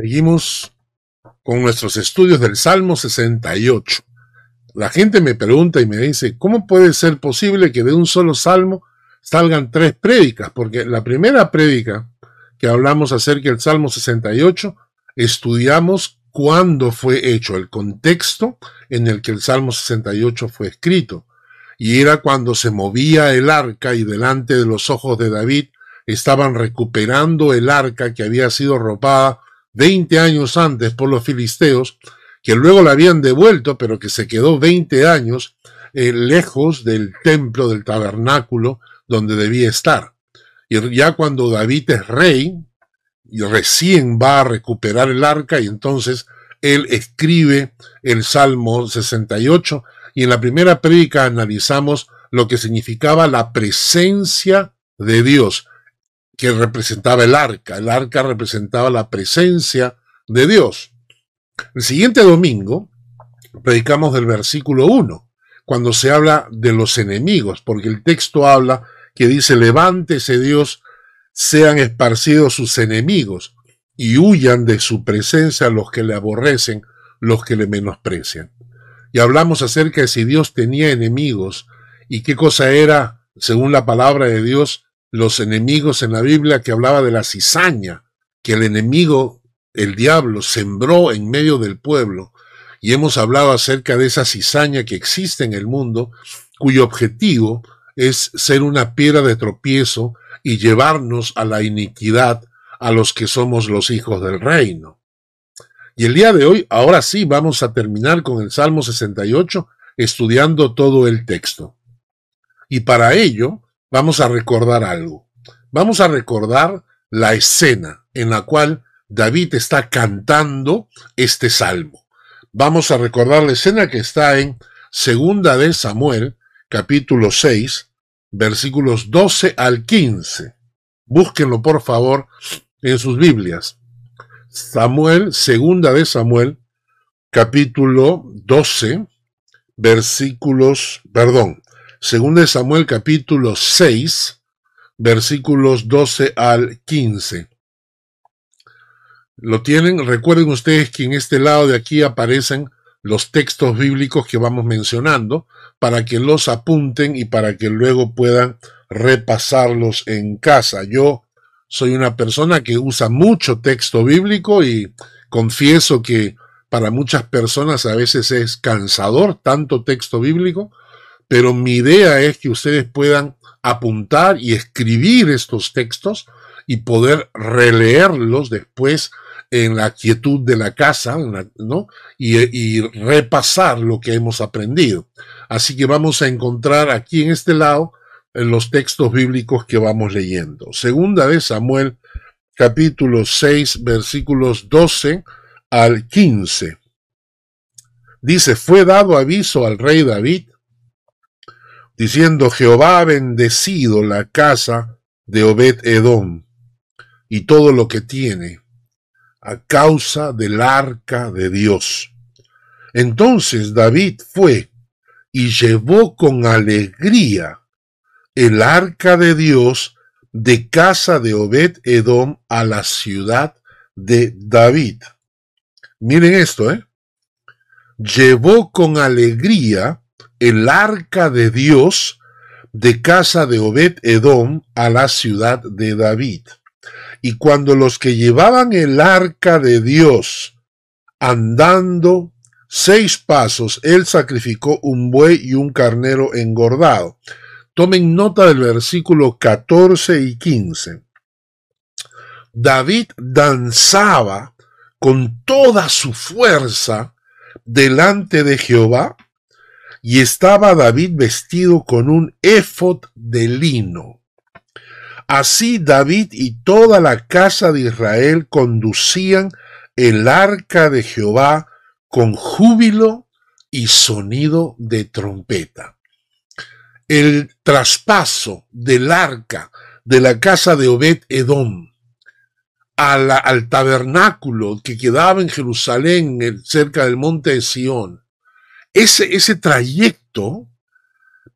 Seguimos con nuestros estudios del Salmo 68. La gente me pregunta y me dice, ¿cómo puede ser posible que de un solo salmo salgan tres prédicas? Porque la primera prédica que hablamos acerca del Salmo 68, estudiamos cuándo fue hecho, el contexto en el que el Salmo 68 fue escrito. Y era cuando se movía el arca y delante de los ojos de David estaban recuperando el arca que había sido robada 20 años antes por los filisteos, que luego la habían devuelto, pero que se quedó 20 años eh, lejos del templo, del tabernáculo, donde debía estar. Y ya cuando David es rey, y recién va a recuperar el arca, y entonces él escribe el Salmo 68, y en la primera prédica analizamos lo que significaba la presencia de Dios que representaba el arca. El arca representaba la presencia de Dios. El siguiente domingo predicamos del versículo 1, cuando se habla de los enemigos, porque el texto habla que dice, levántese Dios, sean esparcidos sus enemigos y huyan de su presencia los que le aborrecen, los que le menosprecian. Y hablamos acerca de si Dios tenía enemigos y qué cosa era, según la palabra de Dios, los enemigos en la Biblia que hablaba de la cizaña, que el enemigo, el diablo, sembró en medio del pueblo. Y hemos hablado acerca de esa cizaña que existe en el mundo, cuyo objetivo es ser una piedra de tropiezo y llevarnos a la iniquidad a los que somos los hijos del reino. Y el día de hoy, ahora sí, vamos a terminar con el Salmo 68, estudiando todo el texto. Y para ello, vamos a recordar algo. Vamos a recordar la escena en la cual David está cantando este salmo. Vamos a recordar la escena que está en Segunda de Samuel, capítulo 6, versículos 12 al 15. Búsquenlo por favor en sus Biblias. Samuel, Segunda de Samuel, capítulo 12, versículos, perdón, Segunda de Samuel capítulo 6, versículos 12 al 15. ¿Lo tienen? Recuerden ustedes que en este lado de aquí aparecen los textos bíblicos que vamos mencionando para que los apunten y para que luego puedan repasarlos en casa. Yo soy una persona que usa mucho texto bíblico y confieso que para muchas personas a veces es cansador tanto texto bíblico, pero mi idea es que ustedes puedan apuntar y escribir estos textos y poder releerlos después en la quietud de la casa, ¿no? Y, y, repasar lo que hemos aprendido. Así que vamos a encontrar aquí en este lado en los textos bíblicos que vamos leyendo. Segunda de Samuel, capítulo 6, versículos 12 al 15. Dice, fue dado aviso al rey David diciendo, Jehová ha bendecido la casa de Obed Edom y todo lo que tiene, a causa del arca de Dios. Entonces David fue y llevó con alegría el arca de Dios de casa de Obed Edom a la ciudad de David. Miren esto, ¿eh? Llevó con alegría el arca de Dios de casa de Obed Edom a la ciudad de David. Y cuando los que llevaban el arca de Dios andando seis pasos, él sacrificó un buey y un carnero engordado. Tomen nota del versículo 14 y 15. David danzaba con toda su fuerza delante de Jehová y estaba David vestido con un éfod de lino. Así David y toda la casa de Israel conducían el arca de Jehová con júbilo y sonido de trompeta. El traspaso del arca de la casa de Obed Edom al tabernáculo que quedaba en Jerusalén, cerca del monte de Sión, ese, ese trayecto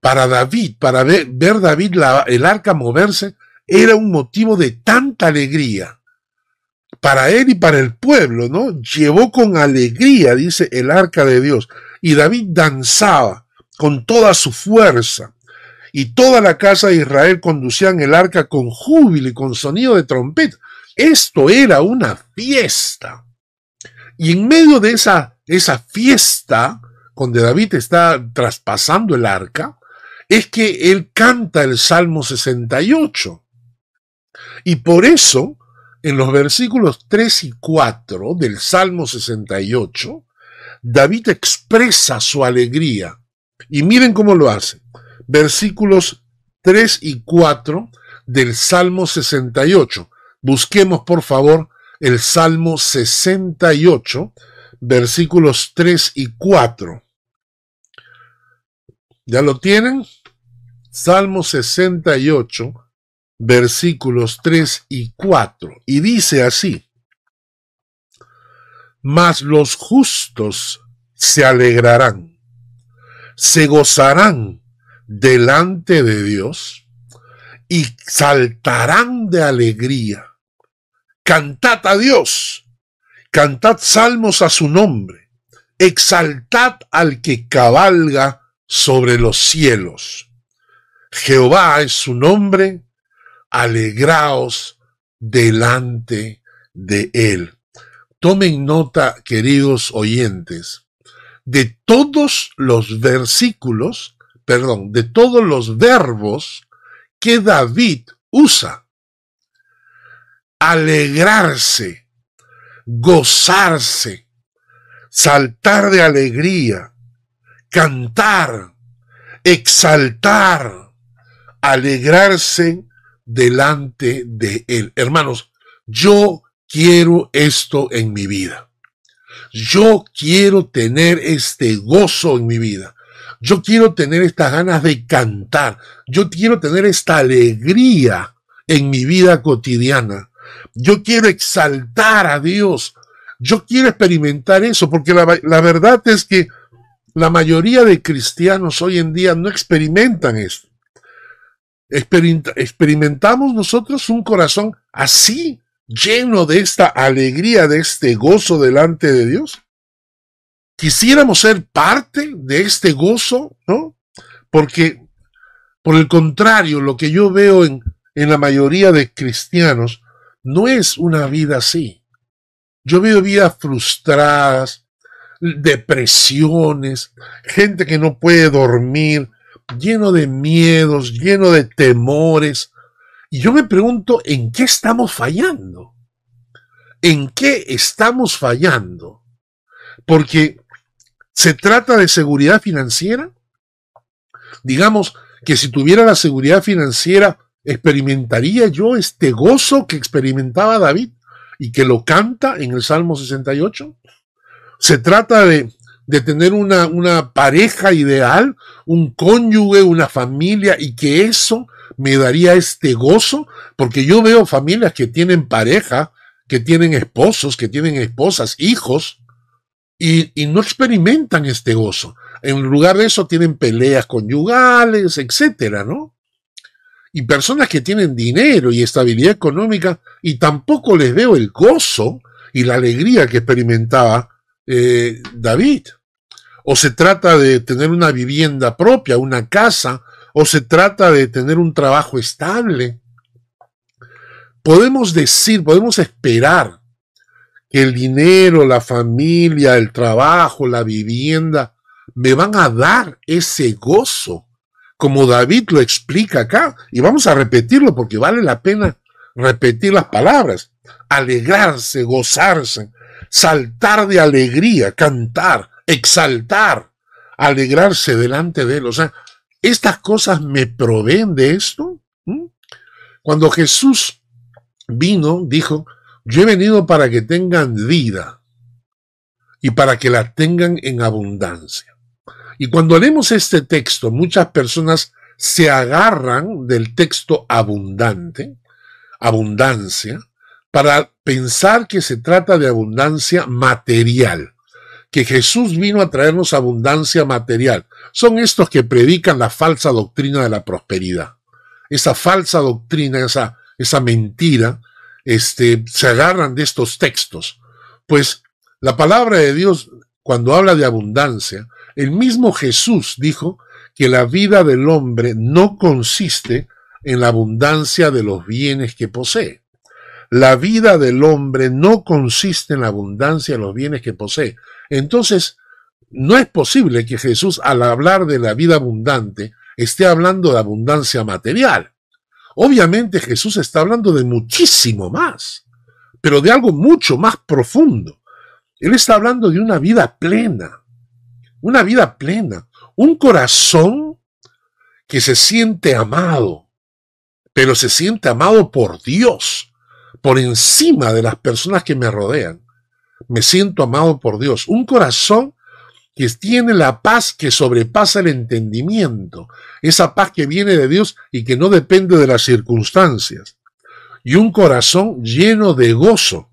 para David, para ver, David el arca moverse, era un motivo de tanta alegría. para él y para el pueblo, ¿no? Llevó con alegría, dice, el arca de Dios. Y David danzaba con toda su fuerza. Y toda la casa de Israel conducían el arca con júbilo y con sonido de trompeta. Esto era una fiesta. Y en medio de esa, esa fiesta, donde David está traspasando el arca, es que él canta el Salmo 68. Y por eso en los versículos 3 y 4 del Salmo 68, David expresa su alegría. Y miren cómo lo hace. Versículos 3 y 4 del Salmo 68. Busquemos, por favor, el Salmo 68, versículos 3 y 4. ¿Ya lo tienen? Salmo 68, versículos 3 y 4, y dice así, mas los justos se alegrarán, se gozarán delante de Dios y saltarán de alegría. Cantad a Dios, cantad salmos a su nombre, exaltad al que cabalga sobre los cielos. Jehová es su nombre, alegraos delante de Él. Tomen nota, queridos oyentes, de todos los versículos, perdón, de todos los verbos que David usa. Alegrarse, gozarse, saltar de alegría, cantar, exaltar, alegrarse, delante de Él. Hermanos, yo quiero esto en mi vida. Yo quiero tener este gozo en mi vida. Yo quiero tener estas ganas de cantar. Yo quiero tener esta alegría en mi vida cotidiana. Yo quiero exaltar a Dios. Yo quiero experimentar eso, porque la, la verdad es que la mayoría de cristianos hoy en día no experimentan esto experimentamos nosotros un corazón así, lleno de esta alegría, de este gozo delante de Dios. Quisiéramos ser parte de este gozo, ¿no? Porque, por el contrario, lo que yo veo en, en la mayoría de cristianos no es una vida así. Yo veo vidas frustradas, depresiones, gente que no puede dormir, lleno de miedos, lleno de temores. Y yo me pregunto, ¿en qué estamos fallando? ¿En qué estamos fallando? Porque se trata de seguridad financiera. Digamos que si tuviera la seguridad financiera, experimentaría yo este gozo que experimentaba David y que lo canta en el Salmo 68. Se trata de de tener una, una pareja ideal, un cónyuge, una familia, y que eso me daría este gozo, porque yo veo familias que tienen pareja, que tienen esposos, que tienen esposas, hijos, y, y, no experimentan este gozo. En lugar de eso tienen peleas conyugales, etcétera, ¿no? Y personas que tienen dinero y estabilidad económica y tampoco les veo el gozo y la alegría que experimentaba eh, David. O se trata de tener una vivienda propia, una casa, o se trata de tener un trabajo estable. Podemos decir, podemos esperar que el dinero, la familia, el trabajo, la vivienda, me van a dar ese gozo, como David lo explica acá. Y vamos a repetirlo porque vale la pena repetir las palabras. Alegrarse, gozarse, saltar de alegría, cantar, exaltar, alegrarse delante de él. O sea, estas cosas me proveen de esto. Cuando Jesús vino, dijo, yo he venido para que tengan vida y para que la tengan en abundancia. Y cuando leemos este texto, muchas personas se agarran del texto abundante, abundancia, para pensar que se trata de abundancia material, que Jesús vino a traernos abundancia material. Son estos que predican la falsa doctrina de la prosperidad. Esa falsa doctrina, esa, esa mentira este, se agarran de estos textos? Pues la palabra de Dios, cuando habla de abundancia, el mismo Jesús dijo que la vida del hombre no consiste en la abundancia de los bienes que posee. La vida del hombre no consiste en la abundancia de los bienes que posee. Entonces, no es posible que Jesús, al hablar de la vida abundante, esté hablando de abundancia material. Obviamente Jesús está hablando de muchísimo más, pero de algo mucho más profundo. Él está hablando de una vida plena, una vida plena, un corazón que se siente amado, pero se siente amado por Dios, por encima de las personas que me rodean. Me siento amado por Dios, un corazón que tiene la paz que sobrepasa el entendimiento, esa paz que viene de Dios y que no depende de las circunstancias, y un corazón lleno de gozo,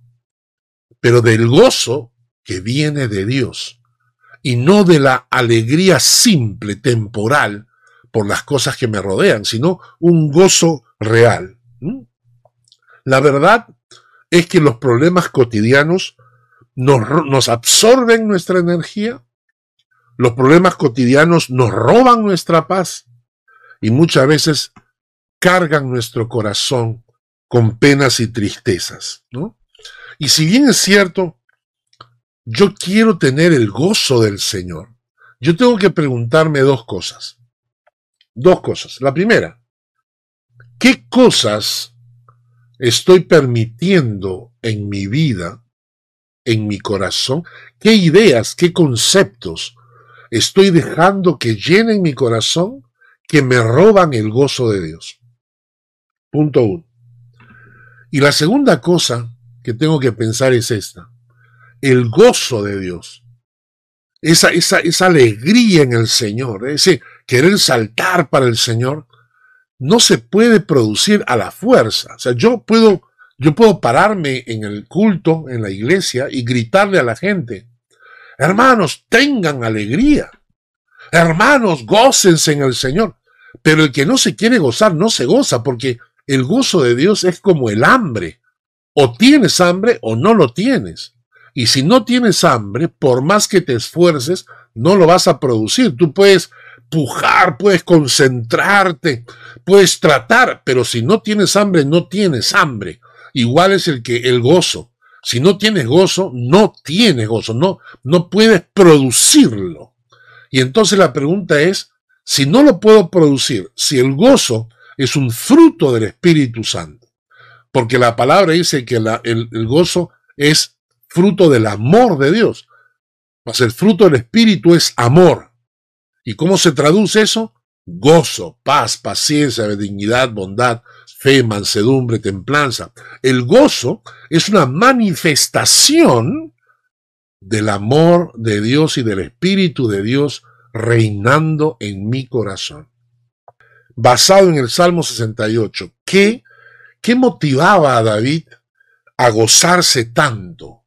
pero del gozo que viene de Dios, y no de la alegría simple, temporal, por las cosas que me rodean, sino un gozo real. La verdad es que los problemas cotidianos nos, nos absorben nuestra energía, los problemas cotidianos nos roban nuestra paz y muchas veces cargan nuestro corazón con penas y tristezas, ¿no? Y si bien es cierto, yo quiero tener el gozo del Señor, yo tengo que preguntarme dos cosas. Dos cosas. La primera, ¿qué cosas estoy permitiendo en mi vida, en mi corazón? ¿Qué ideas, qué conceptos estoy dejando que llenen mi corazón, que me roban el gozo de Dios. Punto uno. Y la segunda cosa que tengo que pensar es esta. El gozo de Dios. Esa, esa, esa alegría en el Señor, ese querer saltar para el Señor, no se puede producir a la fuerza. O sea, yo puedo, yo puedo pararme en el culto, en la iglesia, y gritarle a la gente, Hermanos, tengan alegría. Hermanos, gócense en el Señor. Pero el que no se quiere gozar, no se goza, porque el gozo de Dios es como el hambre. O tienes hambre o no lo tienes. Y si no tienes hambre, por más que te esfuerces, no lo vas a producir. Tú puedes pujar, puedes concentrarte, puedes tratar, pero si no tienes hambre, no tienes hambre. Igual es el que el gozo. Si no tienes gozo, no tienes gozo, no, no puedes producirlo. Y entonces la pregunta es, si no lo puedo producir, si el gozo es un fruto del Espíritu Santo, porque la palabra dice que el, el, gozo es fruto del amor de Dios, mas el fruto del Espíritu es amor. ¿Y cómo se traduce eso? Gozo, paz, paciencia, dignidad, bondad, fe, mansedumbre, templanza. El gozo es una manifestación del amor de Dios y del Espíritu de Dios reinando en mi corazón. Basado en el Salmo 68, ¿qué, qué motivaba a David a gozarse tanto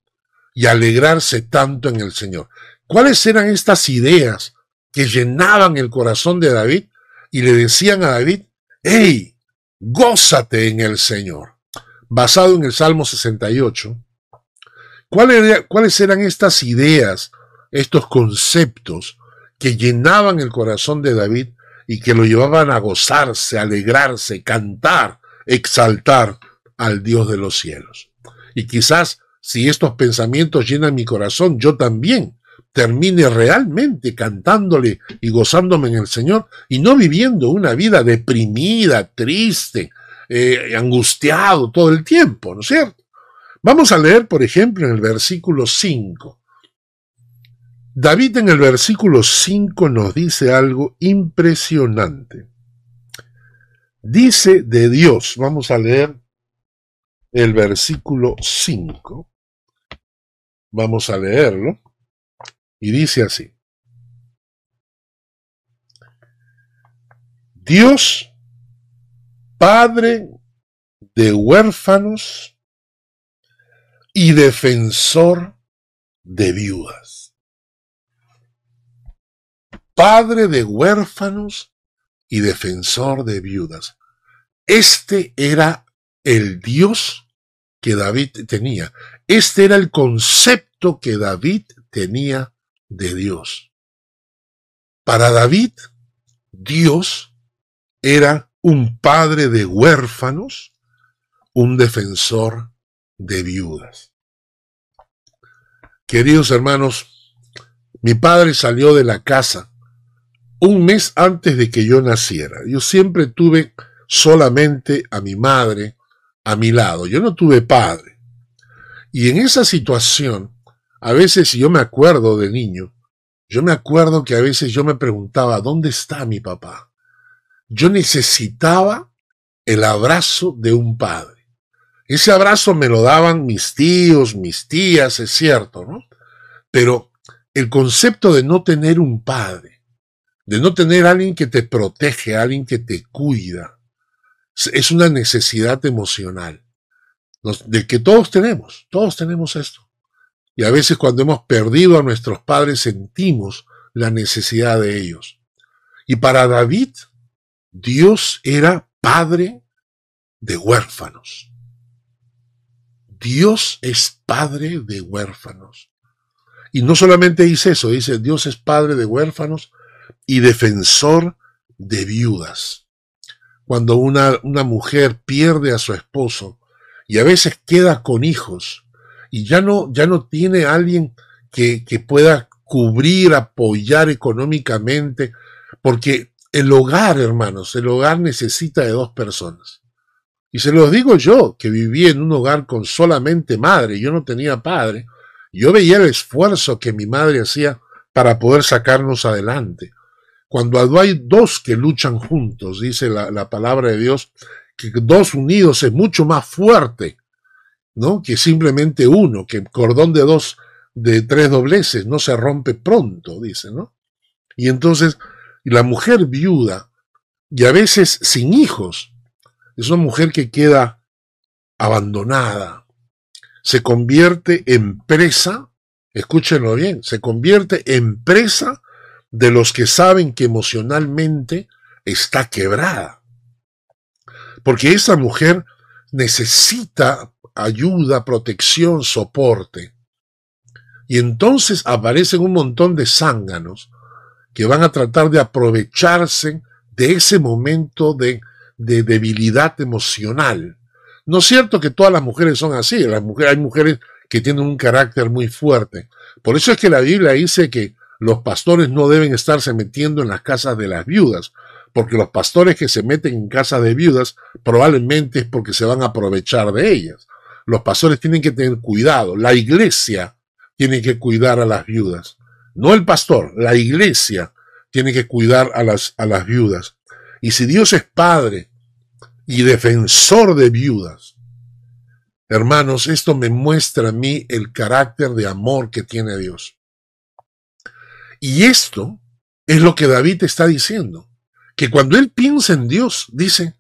y alegrarse tanto en el Señor? ¿Cuáles eran estas ideas que llenaban el corazón de David y le decían a David, hey, gózate en el Señor. Basado en el Salmo 68, ¿cuáles eran estas ideas, estos conceptos que llenaban el corazón de David y que lo llevaban a gozarse, alegrarse, cantar, exaltar al Dios de los cielos? Y quizás si estos pensamientos llenan mi corazón, yo también termine realmente cantándole y gozándome en el Señor y no viviendo una vida deprimida, triste, eh, angustiado todo el tiempo, ¿no es cierto? Vamos a leer, por ejemplo, en el versículo 5. David en el versículo 5 nos dice algo impresionante. Dice de Dios, vamos a leer el versículo 5. Vamos a leerlo. Y dice así. Dios, Padre de huérfanos y defensor de viudas. Padre de huérfanos y defensor de viudas. Este era el Dios que David tenía. Este era el concepto que David tenía de Dios. Para David, Dios era un padre de huérfanos, un defensor de viudas. Queridos hermanos, mi padre salió de la casa un mes antes de que yo naciera. Yo siempre tuve solamente a mi madre a mi lado. Yo no tuve padre. Y en esa situación, a veces yo me acuerdo de niño, yo me acuerdo que a veces yo me preguntaba, ¿dónde está mi papá? Yo necesitaba el abrazo de un padre. Ese abrazo me lo daban mis tíos, mis tías, es cierto, ¿no? Pero el concepto de no tener un padre, de no tener alguien que te protege, alguien que te cuida, es una necesidad emocional, de que todos tenemos, todos tenemos esto. Y a veces cuando hemos perdido a nuestros padres sentimos la necesidad de ellos. Y para David, Dios era padre de huérfanos. Dios es padre de huérfanos. Y no solamente dice eso, dice Dios es padre de huérfanos y defensor de viudas. Cuando una, una mujer pierde a su esposo y a veces queda con hijos y ya no, ya no tiene alguien que, que pueda cubrir, apoyar económicamente, porque el hogar, hermanos, el hogar necesita de dos personas. Y se los digo yo, que viví en un hogar con solamente madre, yo no tenía padre, yo veía el esfuerzo que mi madre hacía para poder sacarnos adelante. Cuando hay dos que luchan juntos, dice la, la palabra de Dios, que dos unidos es mucho más fuerte, ¿no? Que simplemente uno, que cordón de dos, de tres dobleces no se rompe pronto, dice, ¿no? Y entonces, la mujer viuda, y a veces sin hijos, es una mujer que queda abandonada, se convierte en presa, escúchenlo bien, se convierte en presa de los que saben que emocionalmente está quebrada. Porque esa mujer necesita ayuda, protección, soporte. Y entonces aparecen un montón de zánganos que van a tratar de aprovecharse de ese momento de, de debilidad emocional. No es cierto que todas las mujeres son así, las mujeres, hay mujeres que tienen un carácter muy fuerte. Por eso es que la Biblia dice que los pastores no deben estarse metiendo en las casas de las viudas, porque los pastores que se meten en casas de viudas probablemente es porque se van a aprovechar de ellas. Los pastores tienen que tener cuidado, la iglesia tiene que cuidar a las viudas, no el pastor, la iglesia tiene que cuidar a las, a las viudas. Y si Dios es padre y defensor de viudas, hermanos, esto me muestra a mí el carácter de amor que tiene Dios. Y esto es lo que David está diciendo, que cuando él piensa en Dios, dice,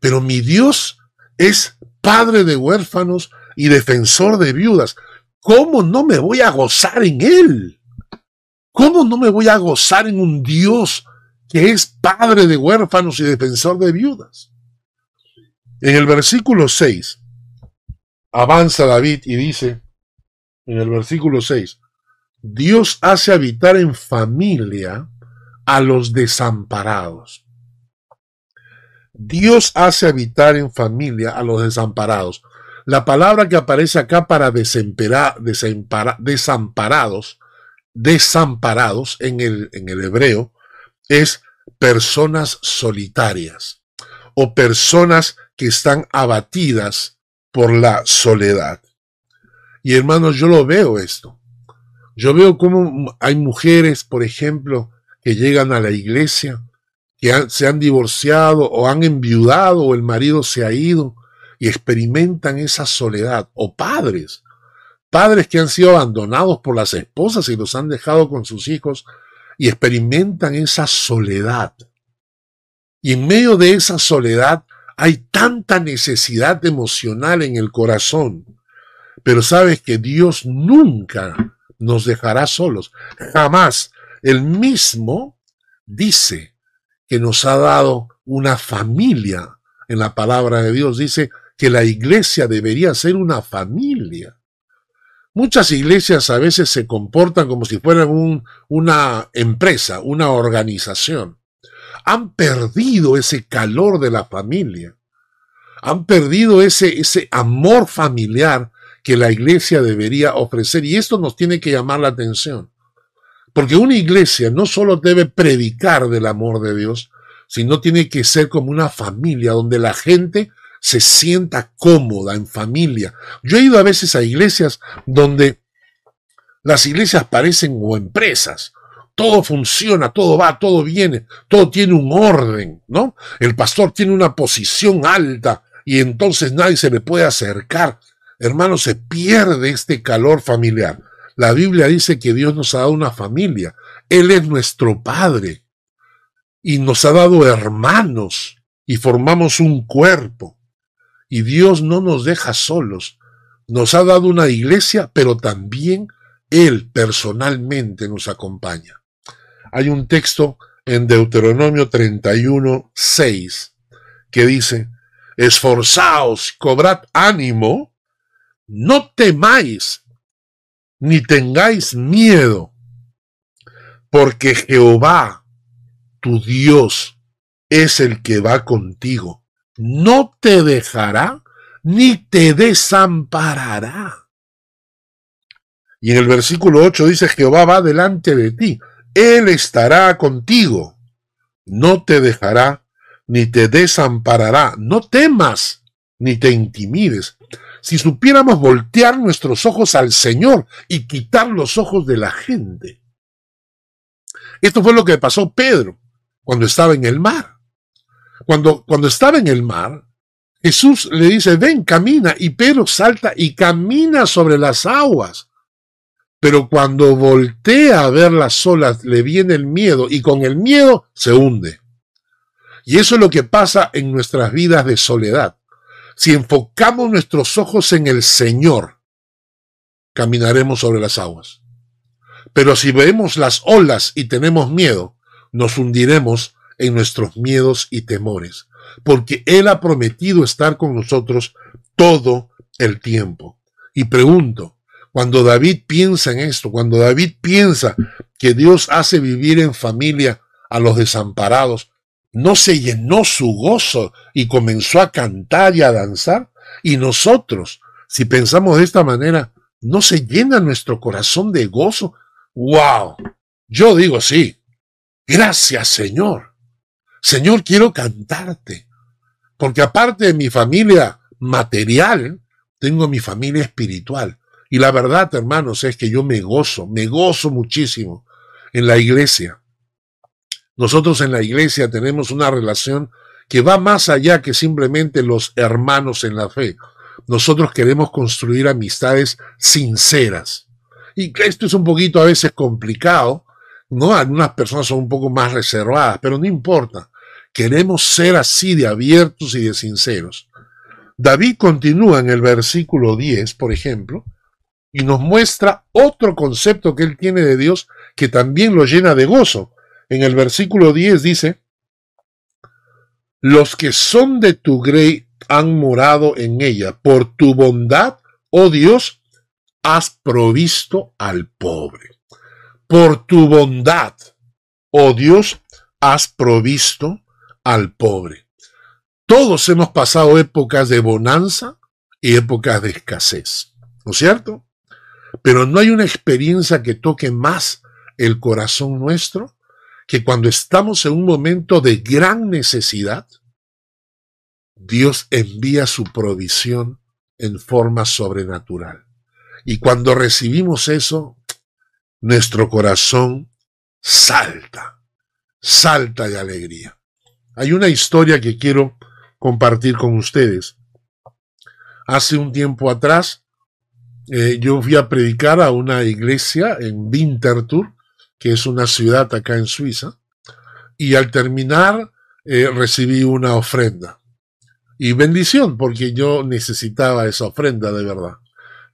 pero mi Dios es padre de huérfanos y defensor de viudas. ¿Cómo no me voy a gozar en él? ¿Cómo no me voy a gozar en un Dios que es padre de huérfanos y defensor de viudas? En el versículo 6, avanza David y dice, en el versículo 6, Dios hace habitar en familia a los desamparados. Dios hace habitar en familia a los desamparados. La palabra que aparece acá para desamparados, desamparados en el, en el hebreo, es personas solitarias o personas que están abatidas por la soledad. Y hermanos, yo lo veo esto. Yo veo cómo hay mujeres, por ejemplo, que llegan a la iglesia, que se han divorciado o han enviudado o el marido se ha ido y experimentan esa soledad. O padres, padres que han sido abandonados por las esposas y los han dejado con sus hijos y experimentan esa soledad. Y en medio de esa soledad hay tanta necesidad emocional en el corazón. Pero sabes que Dios nunca nos dejará solos. Jamás. El mismo dice que nos ha dado una familia en la palabra de Dios. Dice que la iglesia debería ser una familia. Muchas iglesias a veces se comportan como si fueran una empresa, una organización. Han perdido ese calor de la familia. Han perdido ese, ese amor familiar que la iglesia debería ofrecer. Y esto nos tiene que llamar la atención. Porque una iglesia no solo debe predicar del amor de Dios, sino tiene que ser como una familia donde la gente se sienta cómoda en familia. Yo he ido a veces a iglesias donde las iglesias parecen o empresas. Todo funciona, todo va, todo viene, todo tiene un orden, ¿no? El pastor tiene una posición alta y entonces nadie se le puede acercar. Hermano, se pierde este calor familiar. La Biblia dice que Dios nos ha dado una familia. Él es nuestro Padre. Y nos ha dado hermanos. Y formamos un cuerpo. Y Dios no nos deja solos. Nos ha dado una iglesia, pero también Él personalmente nos acompaña. Hay un texto en Deuteronomio 31, 6, que dice, esforzaos, cobrad ánimo, no temáis, ni tengáis miedo, porque Jehová, tu Dios, es el que va contigo. No te dejará ni te desamparará. Y en el versículo 8 dice, Jehová va delante de ti, Él estará contigo, no te dejará ni te desamparará. No temas ni te intimides, si supiéramos voltear nuestros ojos al Señor y quitar los ojos de la gente. Esto fue lo que pasó Pedro cuando estaba en el mar. Cuando, cuando estaba en el mar, Jesús le dice, ven, camina, y Pedro salta y camina sobre las aguas. Pero cuando voltea a ver las olas, le viene el miedo y con el miedo se hunde. Y eso es lo que pasa en nuestras vidas de soledad. Si enfocamos nuestros ojos en el Señor, caminaremos sobre las aguas. Pero si vemos las olas y tenemos miedo, nos hundiremos en nuestros miedos y temores, porque Él ha prometido estar con nosotros todo el tiempo. Y pregunto, cuando David piensa en esto, cuando David piensa que Dios hace vivir en familia a los desamparados, no se llenó su gozo y comenzó a cantar y a danzar. Y nosotros, si pensamos de esta manera, ¿no se llena nuestro corazón de gozo? ¡Wow! Yo digo sí. Gracias, Señor. Señor, quiero cantarte. Porque aparte de mi familia material, tengo mi familia espiritual. Y la verdad, hermanos, es que yo me gozo, me gozo muchísimo en la iglesia. Nosotros en la iglesia tenemos una relación que va más allá que simplemente los hermanos en la fe. Nosotros queremos construir amistades sinceras. Y esto es un poquito a veces complicado, ¿no? Algunas personas son un poco más reservadas, pero no importa. Queremos ser así de abiertos y de sinceros. David continúa en el versículo 10, por ejemplo, y nos muestra otro concepto que él tiene de Dios que también lo llena de gozo en el versículo 10 dice, los que son de tu grey han morado en ella. Por tu bondad, oh Dios, has provisto al pobre. Por tu bondad, oh Dios, has provisto al pobre. Todos hemos pasado épocas de bonanza y épocas de escasez, ¿no es cierto? Pero no hay una experiencia que toque más el corazón nuestro que cuando estamos en un momento de gran necesidad, Dios envía su provisión en forma sobrenatural. Y cuando recibimos eso, nuestro corazón salta, salta de alegría. Hay una historia que quiero compartir con ustedes. Hace un tiempo atrás, eh, yo fui a predicar a una iglesia en Winterthur que es una ciudad acá en Suiza, y al terminar eh, recibí una ofrenda. Y bendición, porque yo necesitaba esa ofrenda de verdad.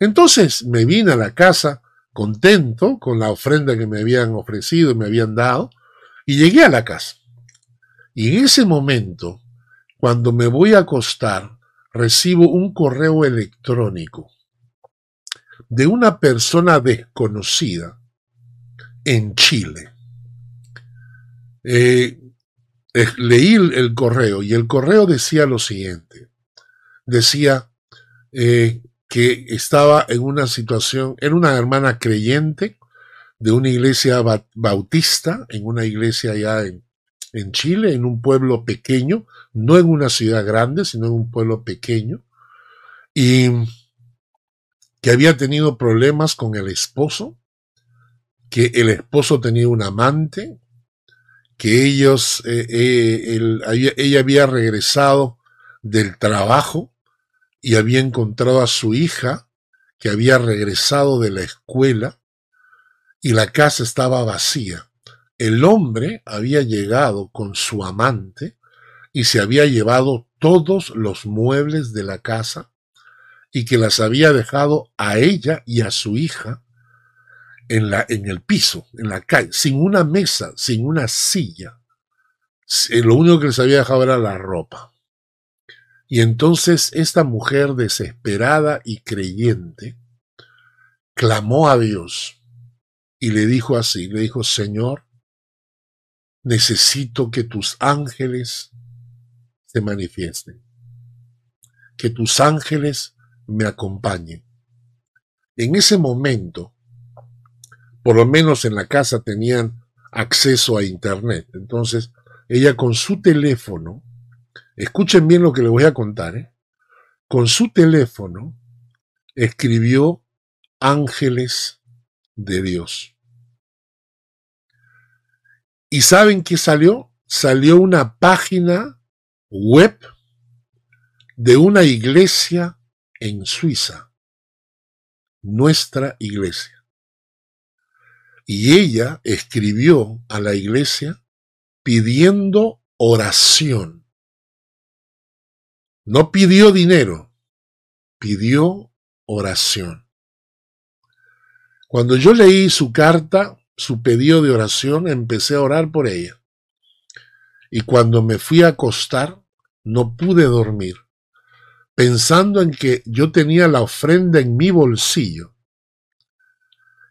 Entonces me vine a la casa contento con la ofrenda que me habían ofrecido y me habían dado, y llegué a la casa. Y en ese momento, cuando me voy a acostar, recibo un correo electrónico de una persona desconocida en Chile. Eh, leí el, correo y el correo decía lo siguiente. Decía eh, que estaba en una situación, era una hermana creyente de una iglesia bautista, en una iglesia allá en, en Chile, en un pueblo pequeño, no en una ciudad grande, sino en un pueblo pequeño, y que había tenido problemas con el esposo, que el esposo tenía un amante, que ellos, eh, eh, ella había regresado del trabajo y había encontrado a su hija, que había regresado de la escuela, y la casa estaba vacía. El hombre había llegado con su amante y se había llevado todos los muebles de la casa y que las había dejado a ella y a su hija en, la, en el piso, en la calle, sin una mesa, sin una silla. Lo único que les había dejado era la ropa. Y entonces esta mujer desesperada y creyente clamó a Dios y le dijo así, le dijo, Señor, necesito que tus ángeles se manifiesten, que tus ángeles me acompañen. En ese momento, por lo menos en la casa tenían acceso a Internet. Entonces, ella con su teléfono, escuchen bien lo que le voy a contar, ¿eh? con su teléfono escribió ángeles de Dios. ¿Y saben qué salió? Salió una página web de una iglesia en Suiza, nuestra iglesia. Y ella escribió a la iglesia pidiendo oración. No pidió dinero, pidió oración. Cuando yo leí su carta, su pedido de oración, empecé a orar por ella. Y cuando me fui a acostar, no pude dormir, pensando en que yo tenía la ofrenda en mi bolsillo.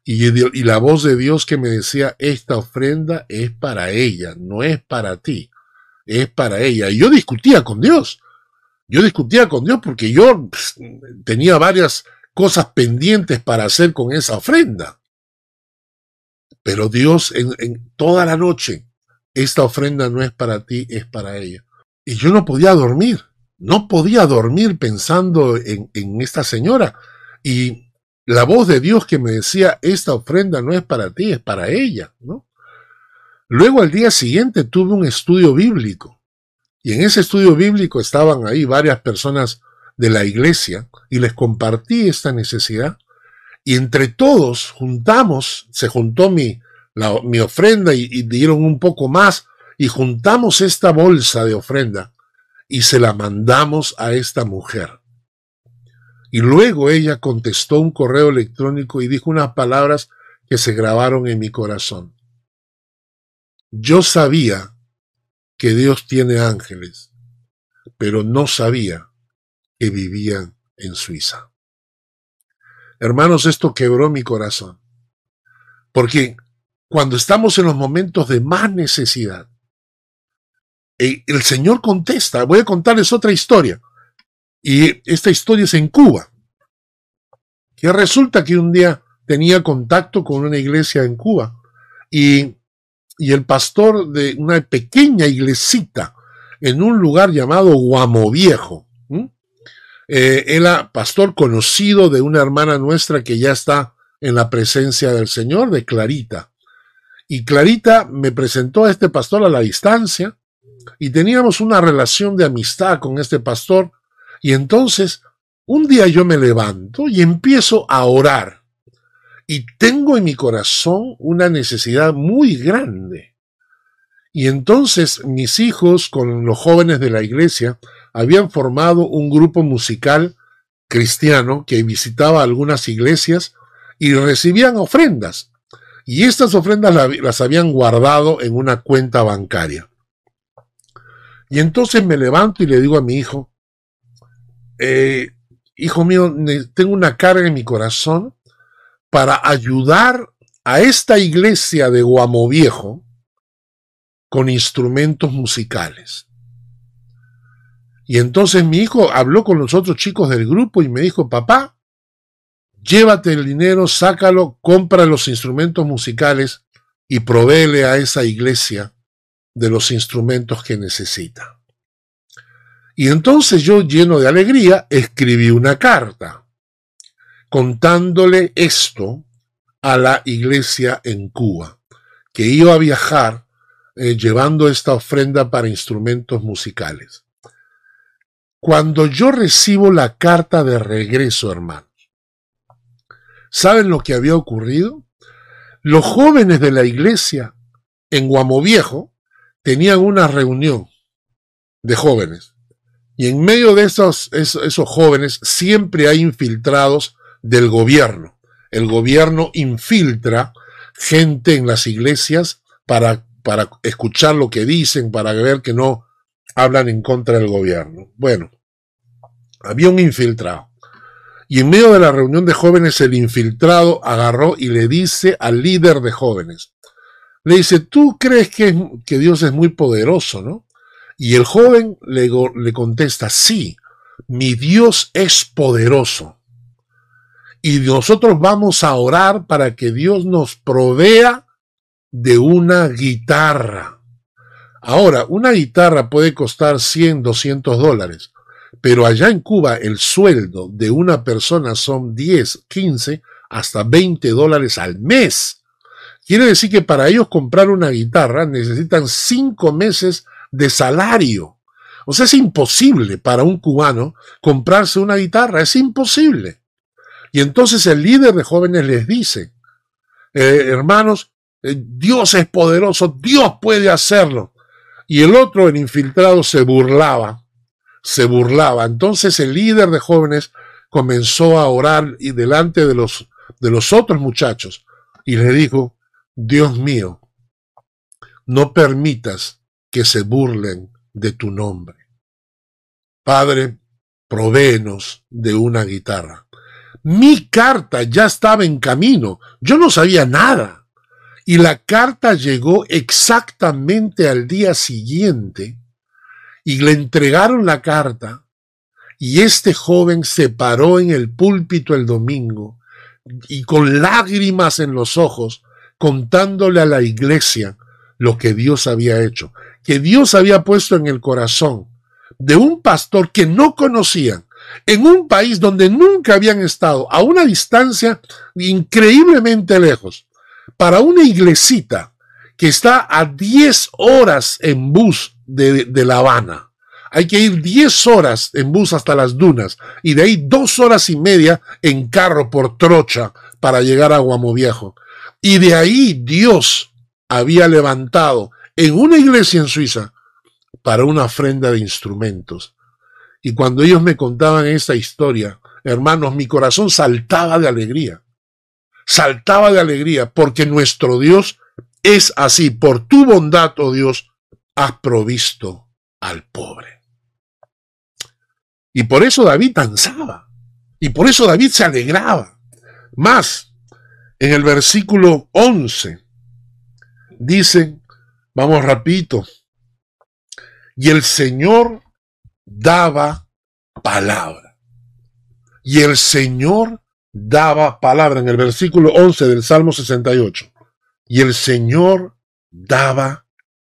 Y, la voz de Dios que me decía, esta ofrenda es para ella, no es para ti, es para ella. Y yo discutía con Dios. Yo discutía con Dios porque yo tenía varias cosas pendientes para hacer con esa ofrenda. Pero Dios en, toda la noche, esta ofrenda no es para ti, es para ella. Y yo no podía dormir, no podía dormir pensando en, en esta señora. Y la voz de Dios que me decía, esta ofrenda no es para ti, es para ella, ¿no? Luego al día siguiente tuve un estudio bíblico. Y en ese estudio bíblico estaban ahí varias personas de la iglesia y les compartí esta necesidad y entre todos juntamos, se juntó mi, mi ofrenda y dieron un poco más y juntamos esta bolsa de ofrenda y se la mandamos a esta mujer. Y luego ella contestó un correo electrónico y dijo unas palabras que se grabaron en mi corazón. Yo sabía que Dios tiene ángeles, pero no sabía que vivían en Suiza. Hermanos, esto quebró mi corazón. Porque cuando estamos en los momentos de más necesidad, el Señor contesta. Voy a contarles otra historia. Y esta historia es en Cuba. Que resulta que un día tenía contacto con una iglesia en Cuba. Y, y el pastor de una pequeña iglesita en un lugar llamado Guamo Viejo eh, era pastor conocido de una hermana nuestra que ya está en la presencia del Señor, de Clarita. Y Clarita me presentó a este pastor a la distancia y teníamos una relación de amistad con este pastor. Y entonces, un día yo me levanto y empiezo a orar. Y tengo en mi corazón una necesidad muy grande. Y entonces mis hijos con los jóvenes de la iglesia habían formado un grupo musical cristiano que visitaba algunas iglesias y recibían ofrendas. Y estas ofrendas las habían guardado en una cuenta bancaria. Y entonces me levanto y le digo a mi hijo, eh, hijo mío, tengo una carga en mi corazón para ayudar a esta iglesia de Guamo Viejo con instrumentos musicales. Y entonces mi hijo habló con los otros chicos del grupo y me dijo, papá, llévate el dinero, sácalo, compra los instrumentos musicales y provéele a esa iglesia de los instrumentos que necesita. Y entonces yo, lleno de alegría, escribí una carta contándole esto a la iglesia en Cuba, que iba a viajar eh, llevando esta ofrenda para instrumentos musicales. Cuando yo recibo la carta de regreso, hermanos, ¿saben lo que había ocurrido? Los jóvenes de la iglesia en Guamoviejo tenían una reunión de jóvenes. Y en medio de esos, esos, jóvenes siempre hay infiltrados del gobierno. El gobierno infiltra gente en las iglesias para, para escuchar lo que dicen, para ver que no hablan en contra del gobierno. Bueno, había un infiltrado. Y en medio de la reunión de jóvenes, el infiltrado agarró y le dice al líder de jóvenes, le dice, tú crees que, que Dios es muy poderoso, ¿no? Y el joven le, contesta, sí, mi Dios es poderoso. Y nosotros vamos a orar para que Dios nos provea de una guitarra. Ahora, una guitarra puede costar 100, 200 dólares, pero allá en Cuba el sueldo de una persona son 10, 15, hasta 20 dólares al mes. Quiere decir que para ellos comprar una guitarra necesitan 5 meses de salario. O sea, es imposible para un cubano comprarse una guitarra, es imposible. Y entonces el líder de jóvenes les dice, eh, hermanos, eh, Dios es poderoso, Dios puede hacerlo. Y el otro, el infiltrado, se burlaba se burlaba. Entonces el líder de jóvenes comenzó a orar y delante de los, de los otros muchachos y le dijo, Dios mío, no permitas que se burlen de tu nombre. Padre, provéenos de una guitarra. Mi carta ya estaba en camino, yo no sabía nada. Y la carta llegó exactamente al día siguiente y le entregaron la carta y este joven se paró en el púlpito el domingo y con lágrimas en los ojos contándole a la iglesia lo que Dios había hecho, que Dios había puesto en el corazón de un pastor que no conocían, en un país donde nunca habían estado, a una distancia increíblemente lejos, para una iglesita que está a 10 horas en bus de, La Habana. Hay que ir 10 horas en bus hasta las dunas y de ahí dos horas y media en carro por trocha para llegar a Guamoviejo. Y de ahí Dios había levantado en una iglesia en Suiza para una ofrenda de instrumentos. Y cuando ellos me contaban esta historia, hermanos, mi corazón saltaba de alegría. Saltaba de alegría porque nuestro Dios es así. Por tu bondad, oh Dios, has provisto al pobre. Y por eso David danzaba. Y por eso David se alegraba. Más, en el versículo 11, dice, vamos rapidito, y el Señor daba palabra. Y el Señor daba palabra en el versículo 11 del Salmo 68. Y el Señor daba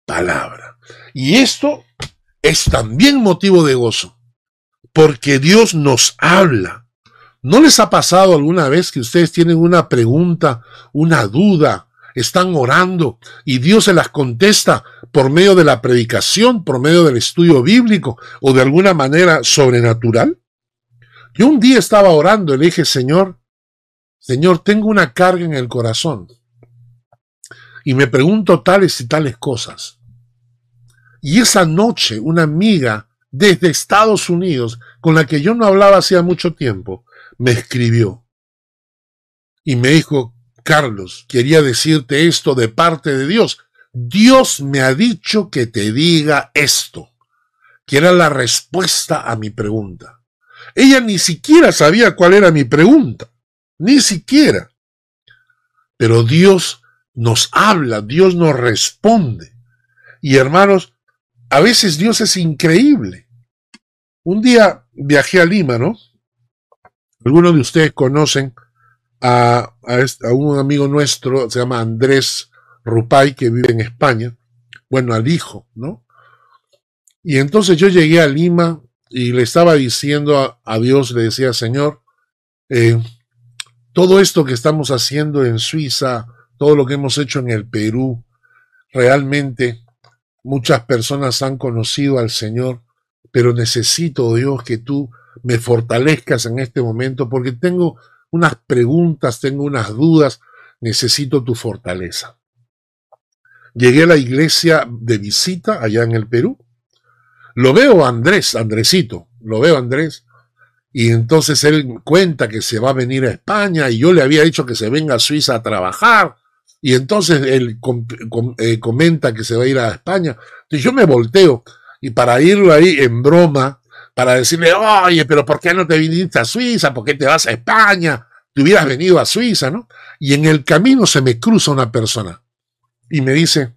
palabra. Y esto es también motivo de gozo, porque Dios nos habla. ¿No les ha pasado alguna vez que ustedes tienen una pregunta, una duda, están orando y Dios se las contesta por medio de la predicación, por medio del estudio bíblico o de alguna manera sobrenatural? Yo un día estaba orando y le dije, Señor, Señor, tengo una carga en el corazón y me pregunto tales y tales cosas. Y esa noche una amiga desde Estados Unidos, con la que yo no hablaba hacía mucho tiempo, me escribió y me dijo, Carlos, quería decirte esto de parte de Dios. Dios me ha dicho que te diga esto, que era la respuesta a mi pregunta. Ella ni siquiera sabía cuál era mi pregunta, ni siquiera. Pero Dios nos habla, Dios nos responde. Y hermanos, a veces Dios es increíble. Un día viajé a Lima, ¿no? Algunos de ustedes conocen a, un amigo nuestro, se llama Andrés Rupay, que vive en España. Bueno, al hijo, ¿no? Y entonces yo llegué a Lima y le estaba diciendo a, Dios, le decía, Señor, eh, todo esto que estamos haciendo en Suiza, todo lo que hemos hecho en el Perú, realmente muchas personas han conocido al Señor, pero necesito, Dios, que tú me fortalezcas en este momento porque tengo unas preguntas, tengo unas dudas, necesito tu fortaleza. Llegué a la iglesia de visita allá en el Perú. Lo veo Andrés, Andresito, lo veo Andrés, y entonces él cuenta que se va a venir a España y yo le había dicho que se venga a Suiza a trabajar. Y entonces él eh, comenta que se va a ir a España. Entonces yo me volteo y para irlo ahí en broma, para decirle, oye, pero ¿por qué no te viniste a Suiza? ¿Por qué te vas a España? Te hubieras venido a Suiza, ¿no? Y en el camino se me cruza una persona y me dice,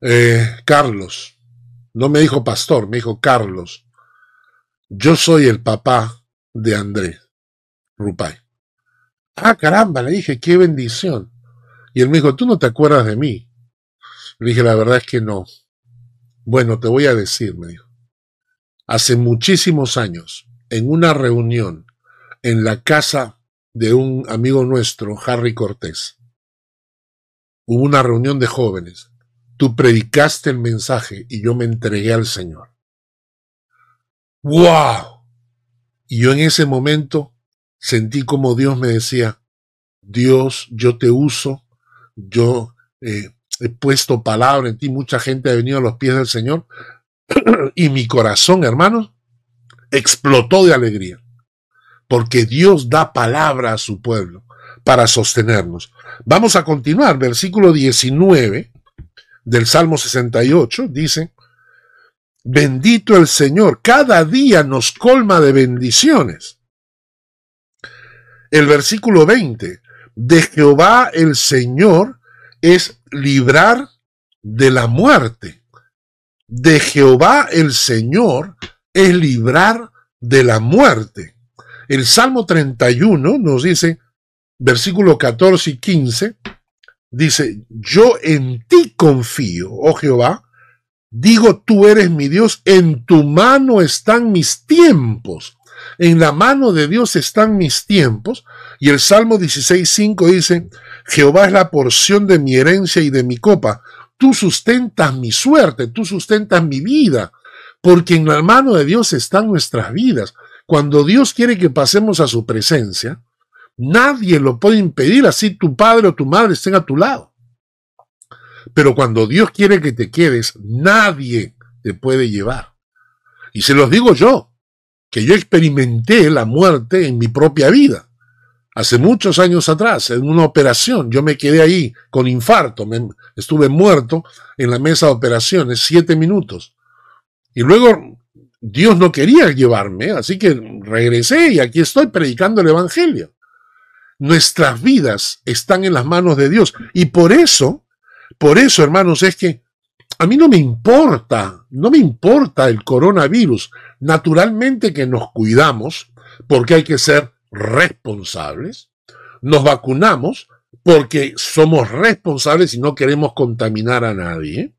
eh, Carlos, no me dijo pastor, me dijo Carlos, yo soy el papá de Andrés Rupay. Ah, caramba, le dije, qué bendición. Y él me dijo, tú no te acuerdas de mí. Le dije, la verdad es que no. Bueno, te voy a decir, me dijo. Hace muchísimos años, en una reunión en la casa de un amigo nuestro, Harry Cortés, hubo una reunión de jóvenes. Tú predicaste el mensaje y yo me entregué al Señor. ¡Wow! Y yo en ese momento sentí como Dios me decía, Dios, yo te uso, yo eh, he puesto palabra en ti, mucha gente ha venido a los pies del Señor, y mi corazón, hermanos, explotó de alegría, porque Dios da palabra a su pueblo para sostenernos. Vamos a continuar, versículo 19 del Salmo 68, dice, Bendito el Señor, cada día nos colma de bendiciones. El versículo 20, de Jehová el Señor es librar de la muerte. De Jehová el Señor es librar de la muerte. El Salmo 31 nos dice, versículo 14 y 15, dice, yo en ti confío, oh Jehová, Digo, tú eres mi Dios, en tu mano están mis tiempos. En la mano de Dios están mis tiempos. Y el Salmo 16.5 dice, Jehová es la porción de mi herencia y de mi copa. Tú sustentas mi suerte, tú sustentas mi vida, porque en la mano de Dios están nuestras vidas. Cuando Dios quiere que pasemos a su presencia, nadie lo puede impedir, así tu padre o tu madre estén a tu lado. Pero cuando Dios quiere que te quedes, nadie te puede llevar. Y se los digo yo, que yo experimenté la muerte en mi propia vida. Hace muchos años atrás, en una operación, yo me quedé ahí con infarto, estuve muerto en la mesa de operaciones siete minutos. Y luego Dios no quería llevarme, así que regresé y aquí estoy predicando el Evangelio. Nuestras vidas están en las manos de Dios y por eso por eso, hermanos, es que a mí no me importa, no me importa el coronavirus. Naturalmente que nos cuidamos porque hay que ser responsables. Nos vacunamos porque somos responsables y no queremos contaminar a nadie.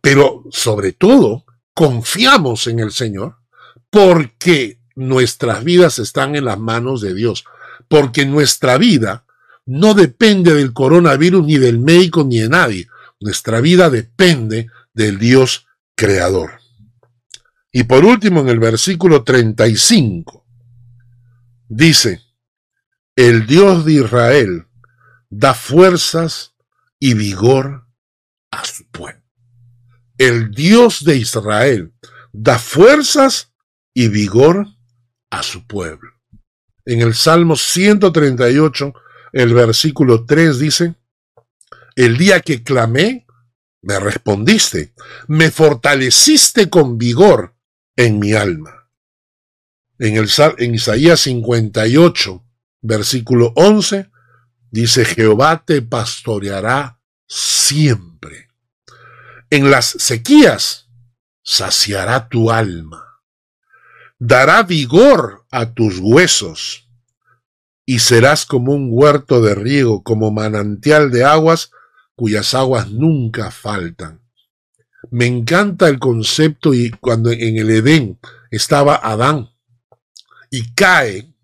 Pero sobre todo, confiamos en el Señor porque nuestras vidas están en las manos de Dios. Porque nuestra vida no depende del coronavirus, ni del médico, ni de nadie. Nuestra vida depende del Dios creador. Y por último, en el versículo 35, dice, el Dios de Israel da fuerzas y vigor a su pueblo. El Dios de Israel da fuerzas y vigor a su pueblo. En el Salmo 138, el versículo 3 dice, el día que clamé, me respondiste, me fortaleciste con vigor en mi alma. En, el, en Isaías 58, versículo 11, dice, Jehová te pastoreará siempre. En las sequías saciará tu alma, dará vigor a tus huesos, y serás como un huerto de riego, como manantial de aguas cuyas aguas nunca faltan. Me encanta el concepto y cuando en el Edén estaba Adán y cae,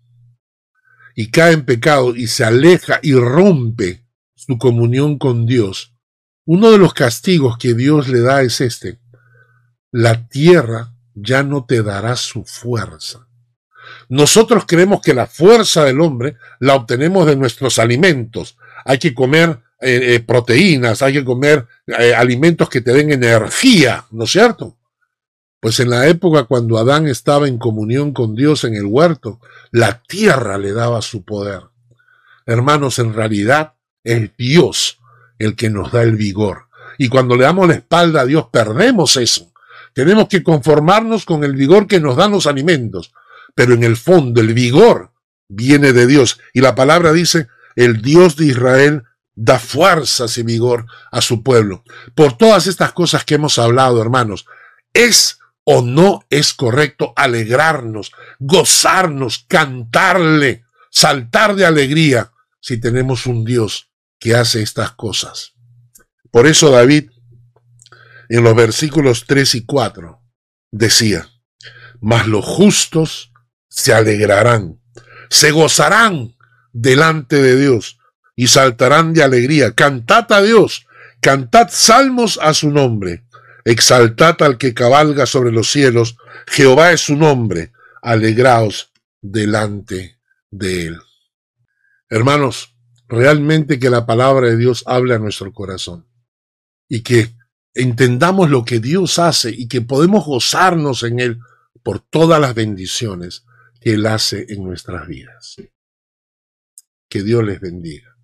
y cae en pecado y se aleja y rompe su comunión con Dios, uno de los castigos que Dios le da es este. La tierra ya no te dará su fuerza. Nosotros creemos que la fuerza del hombre la obtenemos de nuestros alimentos. Hay que comer eh, eh, proteínas, hay que comer eh, alimentos que te den energía, ¿no es cierto? Pues en la época cuando Adán estaba en comunión con Dios en el huerto, la tierra le daba su poder. Hermanos, en realidad es Dios el que nos da el vigor. Y cuando le damos la espalda a Dios, perdemos eso. Tenemos que conformarnos con el vigor que nos dan los alimentos. Pero en el fondo, el vigor viene de Dios. Y la palabra dice, el Dios de Israel da fuerzas y vigor a su pueblo. Por todas estas cosas que hemos hablado, hermanos, ¿es o no es correcto alegrarnos, gozarnos, cantarle, saltar de alegría si tenemos un Dios que hace estas cosas? Por eso David, en los versículos 3 y 4, decía, mas los justos se alegrarán, se gozarán delante de Dios y saltarán de alegría. Cantad a Dios, cantad salmos a su nombre, exaltad al que cabalga sobre los cielos, Jehová es su nombre, alegraos delante de él. Hermanos, realmente que la palabra de Dios hable a nuestro corazón y que entendamos lo que Dios hace y que podemos gozarnos en Él por todas las bendiciones que Él hace en nuestras vidas. Que Dios les bendiga.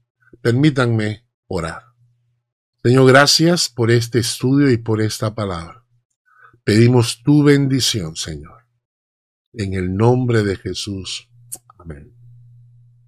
Permítanme orar. Señor, gracias por este estudio y por esta palabra. Pedimos tu bendición, Señor. En el nombre de Jesús. Amén.